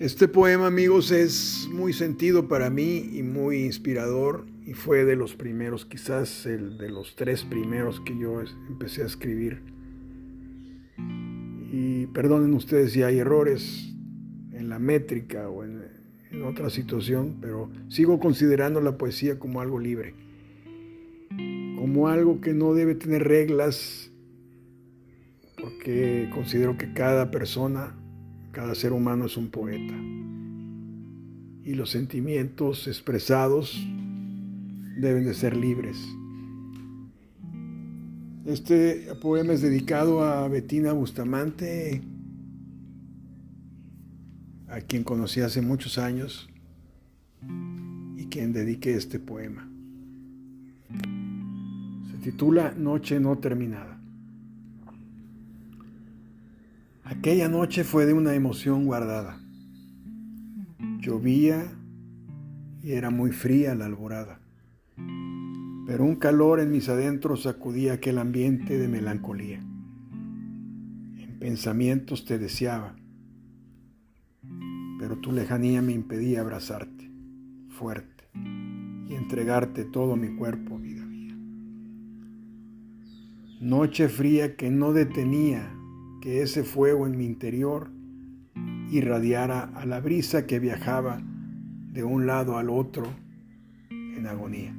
Este poema, amigos, es muy sentido para mí y muy inspirador y fue de los primeros, quizás el de los tres primeros que yo empecé a escribir. Y perdonen ustedes si hay errores en la métrica o en, en otra situación, pero sigo considerando la poesía como algo libre, como algo que no debe tener reglas, porque considero que cada persona cada ser humano es un poeta. Y los sentimientos expresados deben de ser libres. Este poema es dedicado a Bettina Bustamante, a quien conocí hace muchos años y quien dediqué este poema. Se titula Noche no terminada. Aquella noche fue de una emoción guardada. Llovía y era muy fría la alborada, pero un calor en mis adentros sacudía aquel ambiente de melancolía. En pensamientos te deseaba, pero tu lejanía me impedía abrazarte fuerte y entregarte todo mi cuerpo, vida mía. Noche fría que no detenía que ese fuego en mi interior irradiara a la brisa que viajaba de un lado al otro en agonía.